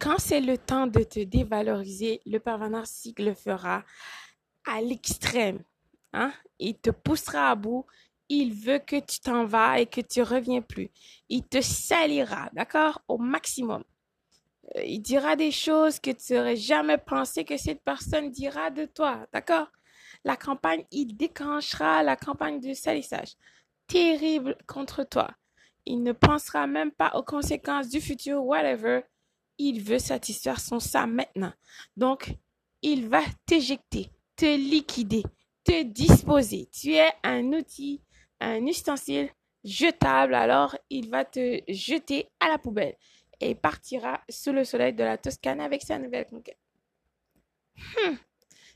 Quand c'est le temps de te dévaloriser, le pervers narcissique le fera à l'extrême. Hein? Il te poussera à bout. Il veut que tu t'en vas et que tu reviens plus. Il te salira, d'accord? Au maximum. Euh, il dira des choses que tu n'aurais jamais pensé que cette personne dira de toi, d'accord? La campagne, il déclenchera la campagne de salissage. Terrible contre toi. Il ne pensera même pas aux conséquences du futur, whatever. Il veut satisfaire son ça maintenant. Donc, il va t'éjecter, te liquider, te disposer. Tu es un outil, un ustensile jetable, alors il va te jeter à la poubelle et partira sous le soleil de la Toscane avec sa nouvelle conquête. Hmm.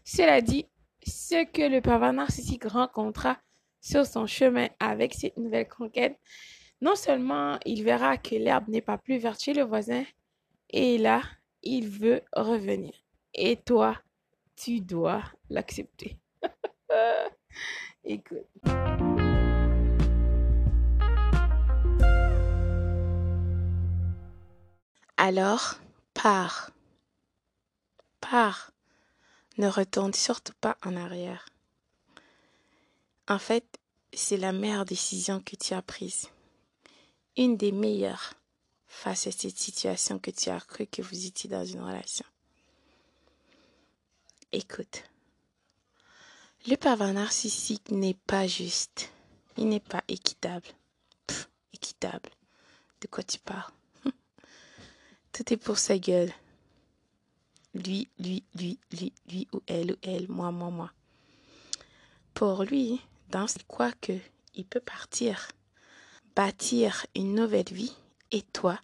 Cela dit, ce que le pervers narcissique rencontra sur son chemin avec cette nouvelle conquête, non seulement il verra que l'herbe n'est pas plus verte chez le voisin, et là, il veut revenir. Et toi, tu dois l'accepter. Écoute. Alors, pars. Pars. Ne retourne surtout pas en arrière. En fait, c'est la meilleure décision que tu as prise. Une des meilleures face à cette situation que tu as cru que vous étiez dans une relation. Écoute, le pervers narcissique n'est pas juste. Il n'est pas équitable. équitable. De quoi tu parles? Tout est pour sa gueule. Lui, lui, lui, lui, lui ou elle ou elle, moi, moi, moi. Pour lui, dans quoi que il peut partir, bâtir une nouvelle vie et toi,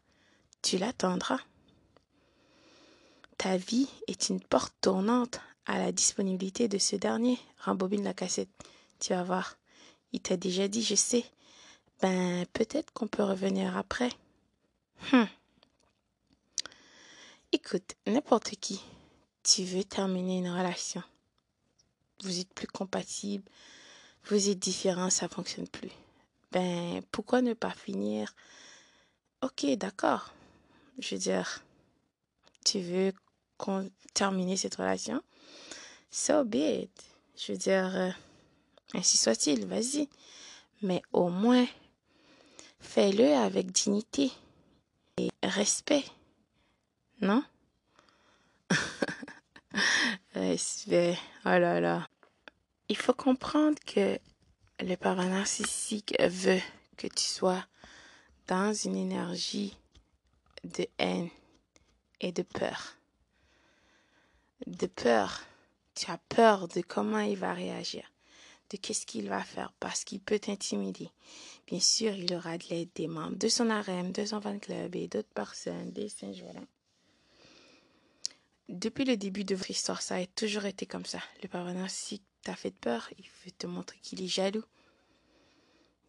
tu l'attendras. Ta vie est une porte tournante à la disponibilité de ce dernier. Rembobine la cassette. Tu vas voir. Il t'a déjà dit, je sais. Ben, peut-être qu'on peut revenir après. Hum. Écoute, n'importe qui, tu veux terminer une relation. Vous êtes plus compatible, vous êtes différents, ça fonctionne plus. Ben, pourquoi ne pas finir Ok, d'accord. Je veux dire, tu veux terminer cette relation? So be it. Je veux dire, euh, ainsi soit-il, vas-y. Mais au moins, fais-le avec dignité et respect. Non? respect. Oh là là. Il faut comprendre que le parent narcissique veut que tu sois dans une énergie de haine et de peur. De peur tu as peur de comment il va réagir, de qu'est-ce qu'il va faire, parce qu'il peut t'intimider. Bien sûr, il aura de l'aide des membres de son harem, de son fan club et d'autres personnes, des singes, voilà. Depuis le début de votre histoire, ça a toujours été comme ça. Le partenaire, si t'as fait peur, il veut te montrer qu'il est jaloux.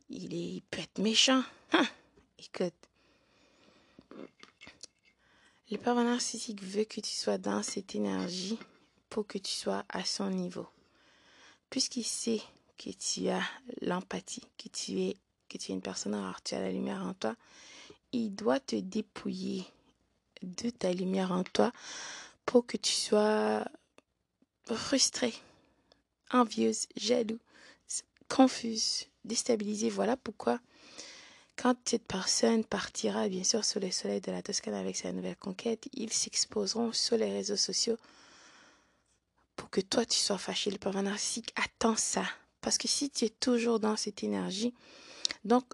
Il, est, il peut être méchant. Hein? Écoute, le pervers narcissique veut que tu sois dans cette énergie pour que tu sois à son niveau. Puisqu'il sait que tu as l'empathie, que tu es que tu une personne rare, tu as la lumière en toi, il doit te dépouiller de ta lumière en toi pour que tu sois frustré, envieuse, jaloux, confuse, déstabilisée. Voilà pourquoi quand cette personne partira bien sûr sur le soleil de la Toscane avec sa nouvelle conquête, ils s'exposeront sur les réseaux sociaux pour que toi tu sois fâché. Le pervers narcissique attend ça. Parce que si tu es toujours dans cette énergie, donc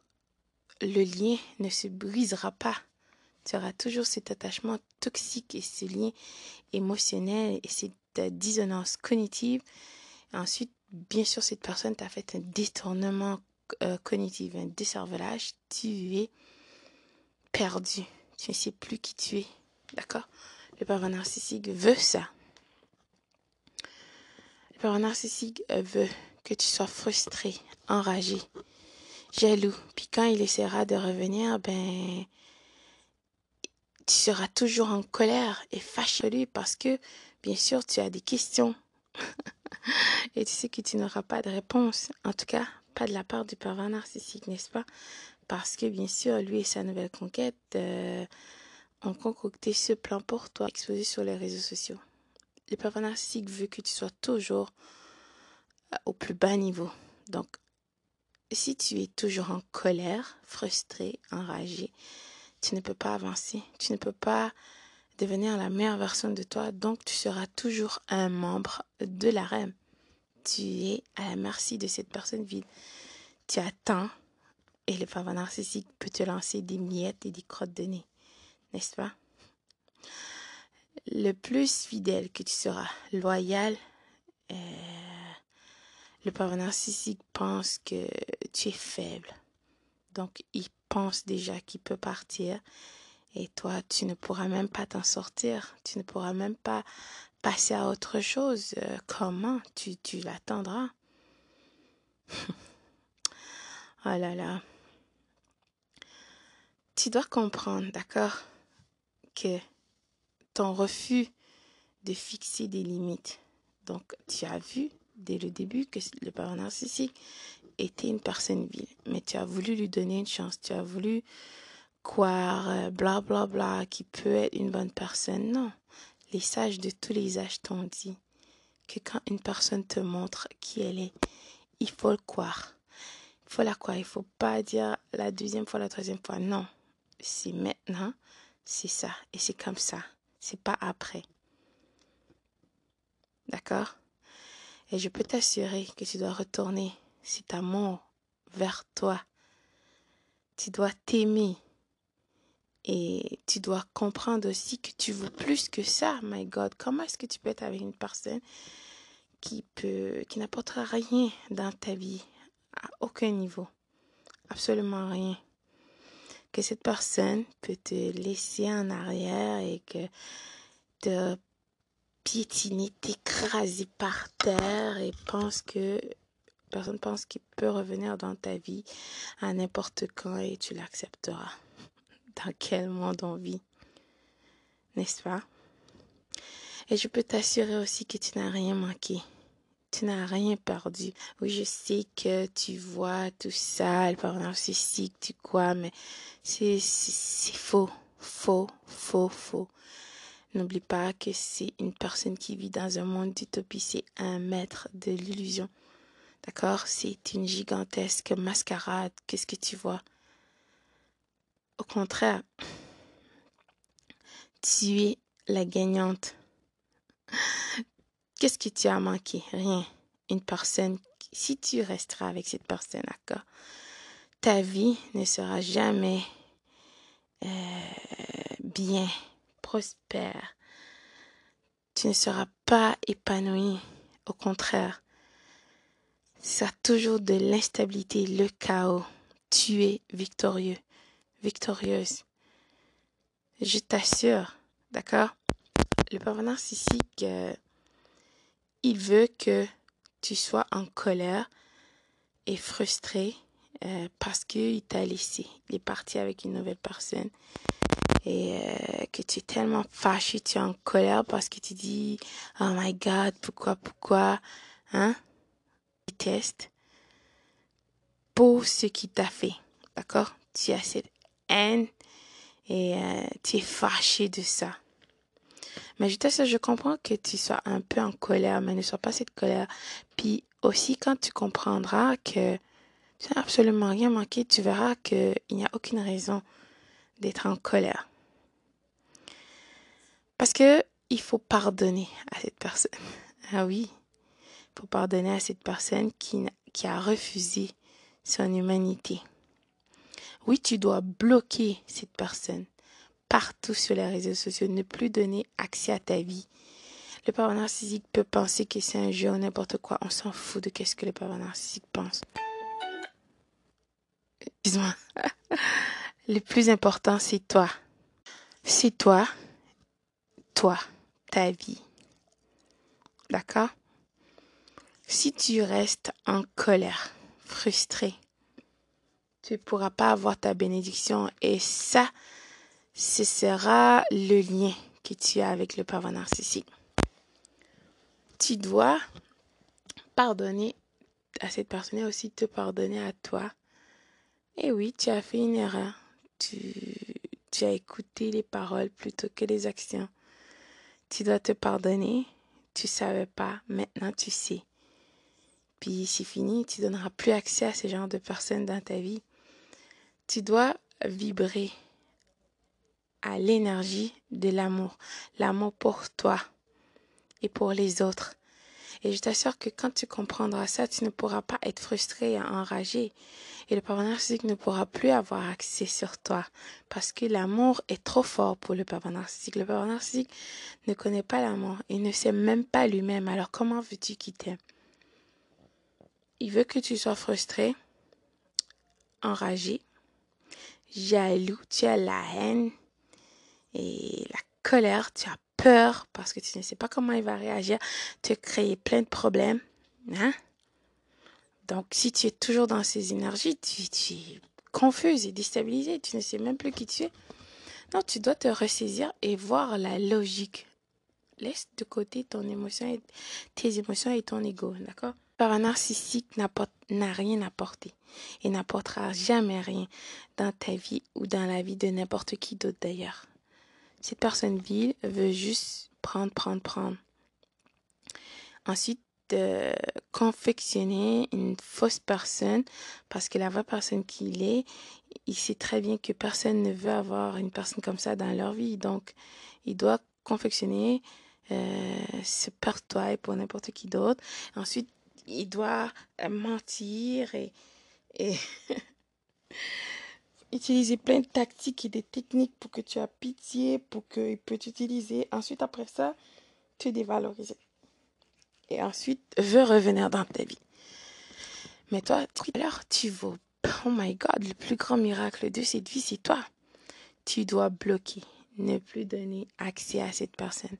le lien ne se brisera pas. Tu auras toujours cet attachement toxique et ce lien émotionnel et cette dissonance cognitive. ensuite, bien sûr, cette personne t'a fait un détournement euh, cognitif, un décervelage. Tu es perdu. Tu ne sais plus qui tu es. D'accord? Le pervers narcissique veut ça. Le parent narcissique veut que tu sois frustré, enragé, jaloux. Puis quand il essaiera de revenir, ben, tu seras toujours en colère et fâché lui parce que, bien sûr, tu as des questions. et tu sais que tu n'auras pas de réponse. En tout cas, pas de la part du parent narcissique, n'est-ce pas? Parce que, bien sûr, lui et sa nouvelle conquête, euh, ont concocté ce plan pour toi, exposé sur les réseaux sociaux. Le pervers narcissique veut que tu sois toujours euh, au plus bas niveau. Donc, si tu es toujours en colère, frustré, enragé, tu ne peux pas avancer. Tu ne peux pas devenir la meilleure version de toi. Donc, tu seras toujours un membre de la REM. Tu es à la merci de cette personne vide. Tu attends et le pervers narcissique peut te lancer des miettes et des crottes de nez. N'est-ce pas? Le plus fidèle que tu seras, loyal, euh, le pervers narcissique pense que tu es faible. Donc, il pense déjà qu'il peut partir et toi, tu ne pourras même pas t'en sortir. Tu ne pourras même pas passer à autre chose. Euh, comment tu, l'attendras? Oh là là. Tu dois comprendre, d'accord, que ton refus de fixer des limites. Donc, tu as vu dès le début que le parent narcissique était une personne vile, mais tu as voulu lui donner une chance, tu as voulu croire, bla bla bla, qui peut être une bonne personne. Non, les sages de tous les âges t'ont dit que quand une personne te montre qui elle est, il faut le croire. Il faut la croire. Il faut pas dire la deuxième fois, la troisième fois. Non, c'est maintenant, c'est ça, et c'est comme ça. C'est pas après. D'accord? Et je peux t'assurer que tu dois retourner cet amour vers toi. Tu dois t'aimer. Et tu dois comprendre aussi que tu veux plus que ça, my God. Comment est-ce que tu peux être avec une personne qui peut, qui n'apportera rien dans ta vie, à aucun niveau, absolument rien. Que cette personne peut te laisser en arrière et que te piétiner, t'écraser par terre et pense que personne pense qu'il peut revenir dans ta vie à n'importe quand et tu l'accepteras. Dans quel monde on vit, n'est-ce pas? Et je peux t'assurer aussi que tu n'as rien manqué. Tu n'as rien perdu. Oui, je sais que tu vois tout ça, le parent narcissique, tu quoi, mais c'est, c'est faux. Faux, faux, faux. N'oublie pas que c'est une personne qui vit dans un monde d'utopie, c'est un maître de l'illusion. D'accord? C'est une gigantesque mascarade. Qu'est-ce que tu vois? Au contraire, tu es la gagnante. Qu'est-ce que tu as manqué? Rien. Une personne, si tu resteras avec cette personne, d'accord Ta vie ne sera jamais euh, bien prospère. Tu ne seras pas épanoui. Au contraire, ça toujours de l'instabilité, le chaos. Tu es victorieux, victorieuse. Je t'assure, d'accord? Le pervers narcissique, euh, il veut que tu sois en colère et frustré euh, parce qu'il t'a laissé. Il est parti avec une nouvelle personne et euh, que tu es tellement fâché, tu es en colère parce que tu dis oh my god, pourquoi, pourquoi, hein? Déteste pour ce qui t'a fait, d'accord? Tu as cette haine et euh, tu es fâché de ça. Mais je t'assure, je comprends que tu sois un peu en colère, mais ne sois pas cette colère. Puis aussi, quand tu comprendras que tu n'as absolument rien manqué, tu verras qu'il n'y a aucune raison d'être en colère. Parce que il faut pardonner à cette personne. Ah oui, il faut pardonner à cette personne qui, qui a refusé son humanité. Oui, tu dois bloquer cette personne partout sur les réseaux sociaux, ne plus donner accès à ta vie. Le pervers narcissique peut penser que c'est un jeu ou n'importe quoi. On s'en fout de qu'est-ce que le pervers narcissique pense. Excuse-moi. le plus important, c'est toi. C'est toi toi, ta vie. D'accord? Si tu restes en colère, frustré, tu ne pourras pas avoir ta bénédiction et ça, ce sera le lien que tu as avec le pervers narcissique. Tu dois pardonner à cette personne et aussi te pardonner à toi. Et oui, tu as fait une erreur. Tu as écouté les paroles plutôt que les actions. Tu dois te pardonner. Tu savais pas, maintenant tu sais. Puis c'est fini, tu donneras plus accès à ce genre de personnes dans ta vie. Tu dois vibrer à l'énergie de l'amour, l'amour pour toi et pour les autres. Et je t'assure que quand tu comprendras ça, tu ne pourras pas être frustré et enragé. Et le partenaire narcissique ne pourra plus avoir accès sur toi. Parce que l'amour est trop fort pour le partenaire narcissique. Le partenaire narcissique ne connaît pas l'amour. Il ne sait même pas lui-même. Alors comment veux-tu qu'il t'aime? Il veut que tu sois frustré, enragé, jaloux, tu as la haine et la colère, tu as peur parce que tu ne sais pas comment il va réagir, tu créé plein de problèmes. Hein? Donc, si tu es toujours dans ces énergies, tu, tu es confuse et déstabilisé, tu ne sais même plus qui tu es. Non, tu dois te ressaisir et voir la logique. Laisse de côté ton émotion tes émotions et ton ego, d'accord? Un narcissique n'a rien apporté et n'apportera jamais rien dans ta vie ou dans la vie de n'importe qui d'autre d'ailleurs. Cette personne vile veut juste prendre, prendre, prendre. Ensuite, de confectionner une fausse personne parce que la vraie personne qu'il est, il sait très bien que personne ne veut avoir une personne comme ça dans leur vie. Donc, il doit confectionner euh, ce et pour n'importe qui d'autre. Ensuite, il doit mentir et, utiliser plein de tactiques et des techniques pour que tu aies pitié, pour qu'il peut t'utiliser. Ensuite, après ça, te dévaloriser. Et ensuite, veut revenir dans ta vie. Mais toi, alors, tu vaux. Oh my God, le plus grand miracle de cette vie, c'est toi. Tu dois bloquer, ne plus donner accès à cette personne.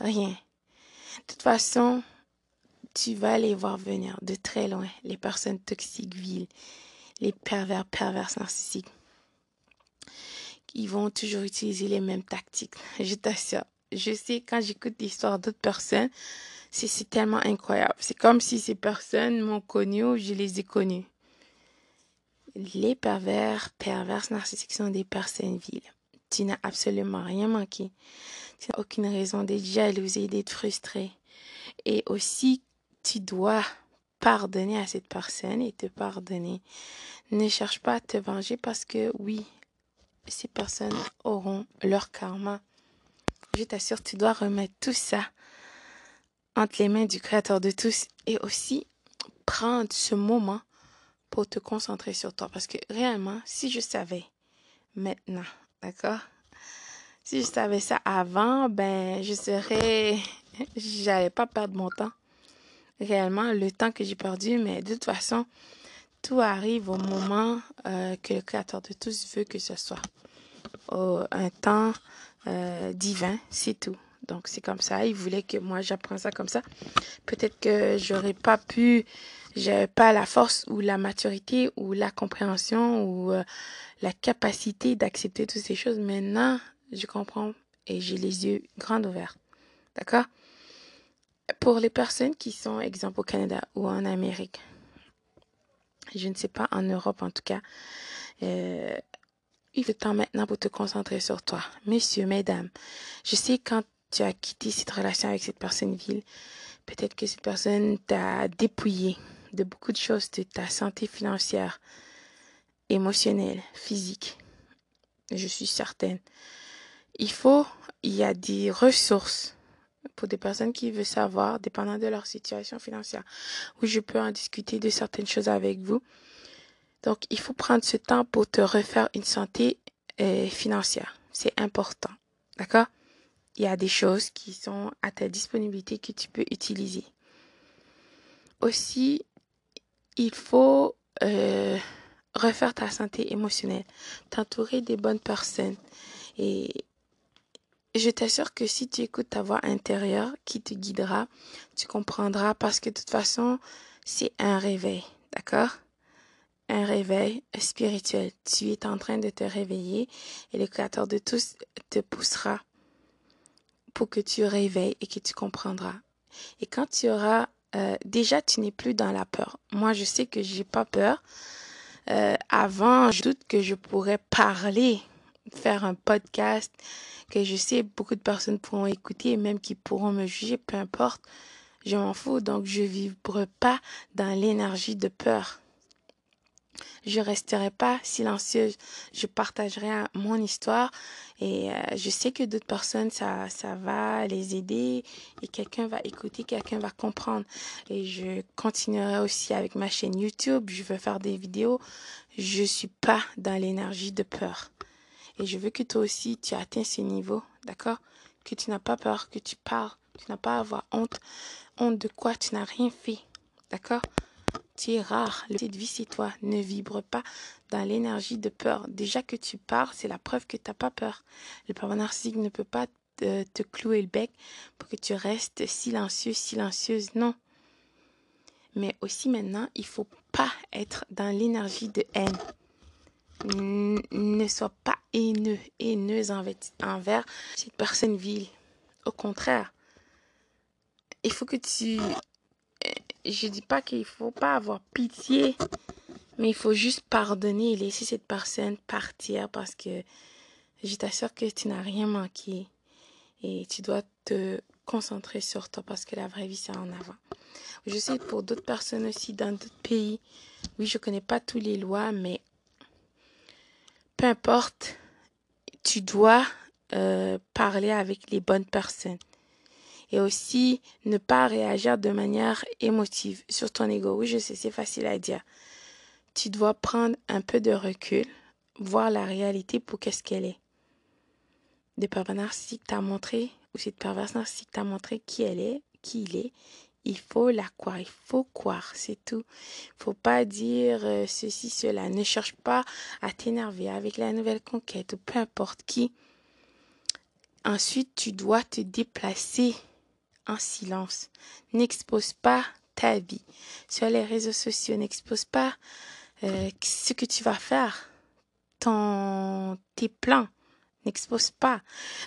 Rien. De toute façon, tu vas les voir venir de très loin, les personnes toxiques, viles, les pervers, pervers narcissiques ils vont toujours utiliser les mêmes tactiques. Je t'assure. Je sais, quand j'écoute l'histoire d'autres personnes, c'est tellement incroyable. C'est comme si ces personnes m'ont connu ou je les ai connues. Les pervers, pervers narcissiques sont des personnes viles. Tu n'as absolument rien manqué. Tu n'as aucune raison d'être jalousé, d'être frustré. Et aussi, tu dois pardonner à cette personne et te pardonner. Ne cherche pas à te venger parce que oui, ces personnes auront leur karma. Je t'assure, tu dois remettre tout ça entre les mains du Créateur de tous et aussi prendre ce moment pour te concentrer sur toi. Parce que réellement, si je savais maintenant, d'accord? Si je savais ça avant, ben, je serais. J'allais pas perdre mon temps. Réellement, le temps que j'ai perdu, mais de toute façon, tout arrive au moment euh, que le Créateur de tous veut que ce soit. un temps euh, divin, c'est tout. Donc c'est comme ça. Il voulait que moi j'apprends ça comme ça. Peut-être que j'aurais pas pu, j'avais pas la force ou la maturité ou la compréhension ou euh, la capacité d'accepter toutes ces choses. Maintenant, je comprends et j'ai les yeux grands ouverts. D'accord? Pour les personnes qui sont, exemple, au Canada ou en Amérique, je ne sais pas, en Europe en tout cas. Euh, il est temps maintenant pour te concentrer sur toi. Messieurs, mesdames, je sais quand tu as quitté cette relation avec cette personne ville, peut-être que cette personne t'a dépouillé de beaucoup de choses, de ta santé financière, émotionnelle, physique. Je suis certaine. Il faut, il y a des ressources pour des personnes qui veulent savoir, dépendant de leur situation financière, où je peux en discuter de certaines choses avec vous. Donc, il faut prendre ce temps pour te refaire une santé euh, financière. C'est important. D'accord? Il y a des choses qui sont à ta disponibilité que tu peux utiliser. Aussi, il faut euh, refaire ta santé émotionnelle, t'entourer des bonnes personnes et je t'assure que si tu écoutes ta voix intérieure qui te guidera, tu comprendras parce que de toute façon, c'est un réveil, d'accord? Un réveil spirituel. Tu es en train de te réveiller et le Créateur de tous te poussera pour que tu réveilles et que tu comprendras. Et quand tu auras, euh, déjà, tu n'es plus dans la peur. Moi, je sais que j'ai pas peur. Euh, avant, je doute que je pourrais parler faire un podcast que je sais beaucoup de personnes pourront écouter et même qui pourront me juger, peu importe. Je m'en fous, donc je vibre pas dans l'énergie de peur. Je resterai pas silencieuse. Je partagerai mon histoire et euh, je sais que d'autres personnes, ça, ça va les aider et quelqu'un va écouter, quelqu'un va comprendre. Et je continuerai aussi avec ma chaîne YouTube. Je veux faire des vidéos. Je suis pas dans l'énergie de peur. Et je veux que toi aussi, tu atteins ce niveau, d'accord? Que tu n'as pas peur, que tu parles, tu n'as pas à avoir honte. Honte de quoi? Tu n'as rien fait, d'accord? Tu es rare. Le petite vie, c'est toi. Ne vibre pas dans l'énergie de peur. Déjà que tu parles, c'est la preuve que tu n'as pas peur. Le pervers ne peut pas te, te clouer le bec pour que tu restes silencieux, silencieuse. Non. Mais aussi maintenant, il faut pas être dans l'énergie de haine ne sois pas haineux, haineuse envers cette personne vile. Au contraire, il faut que tu... Je dis pas qu'il faut pas avoir pitié, mais il faut juste pardonner et laisser cette personne partir parce que je t'assure que tu n'as rien manqué et tu dois te concentrer sur toi parce que la vraie vie c'est en avant. Je sais pour d'autres personnes aussi dans d'autres pays, oui je connais pas toutes les lois mais peu importe, tu dois euh, parler avec les bonnes personnes. Et aussi, ne pas réagir de manière émotive sur ton ego. Oui, je sais, c'est facile à dire. Tu dois prendre un peu de recul, voir la réalité pour qu'est-ce qu'elle est. Des pervers narcissiques t'a montré, ou cette perverse narcissique t'a montré qui elle est, qui il est, il faut la croire, il faut croire, c'est tout. Il faut pas dire euh, ceci, cela. Ne cherche pas à t'énerver avec la nouvelle conquête ou peu importe qui. Ensuite, tu dois te déplacer en silence. N'expose pas ta vie sur les réseaux sociaux. N'expose pas euh, ce que tu vas faire, ton, tes plans. N'expose pas.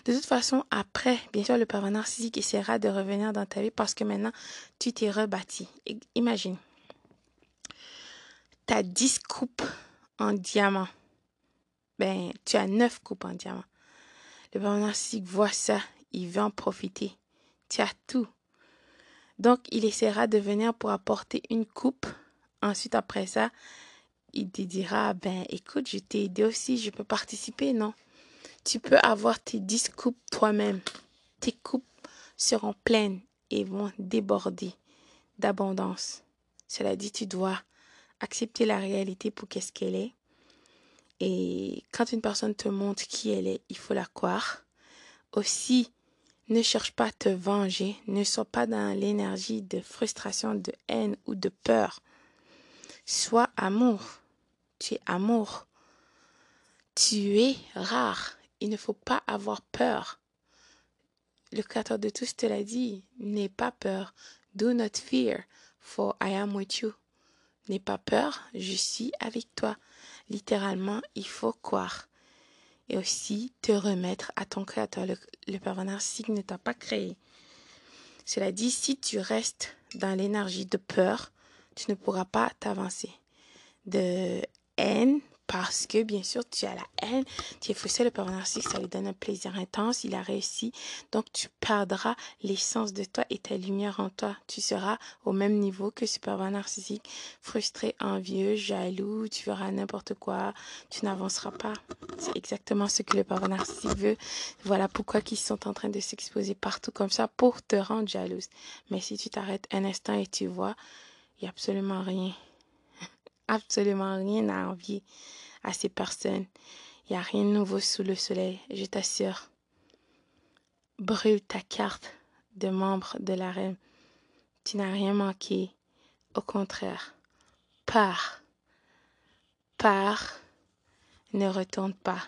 De toute façon, après, bien sûr, le pervers narcissique essaiera de revenir dans ta vie parce que maintenant, tu t'es rebâti. Imagine. Tu as 10 coupes en diamant. Ben, tu as 9 coupes en diamant. Le pervers narcissique voit ça. Il veut en profiter. Tu as tout. Donc, il essaiera de venir pour apporter une coupe. Ensuite, après ça, il te dira, ben, écoute, je t'ai aidé aussi, je peux participer, non? Tu peux avoir tes 10 coupes toi-même. Tes coupes seront pleines et vont déborder d'abondance. Cela dit, tu dois accepter la réalité pour qu'est-ce qu'elle est. Et quand une personne te montre qui elle est, il faut la croire. Aussi, ne cherche pas à te venger. Ne sois pas dans l'énergie de frustration, de haine ou de peur. Sois amour. Tu es amour. Tu es rare il ne faut pas avoir peur. Le Créateur de tous te l'a dit, n'aie pas peur. Do not fear, for I am with you. N'aie pas peur, je suis avec toi. Littéralement, il faut croire. Et aussi te remettre à ton Créateur. Le, le pervers narcissique ne t'a pas créé. Cela dit, si tu restes dans l'énergie de peur, tu ne pourras pas t'avancer. De haine, parce que, bien sûr, tu as la haine, tu es frustré, le pervers narcissique, ça lui donne un plaisir intense, il a réussi. Donc, tu perdras l'essence de toi et ta lumière en toi. Tu seras au même niveau que ce pervers narcissique, frustré, envieux, jaloux, tu feras n'importe quoi, tu n'avanceras pas. C'est exactement ce que le pervers narcissique veut. Voilà pourquoi ils sont en train de s'exposer partout comme ça pour te rendre jalouse. Mais si tu t'arrêtes un instant et tu vois, il n'y a absolument rien absolument rien à envier à ces personnes. Il n'y a rien de nouveau sous le soleil, je t'assure. Brûle ta carte de membre de la reine. Tu n'as rien manqué. Au contraire, pars. Pars. Ne retourne pas.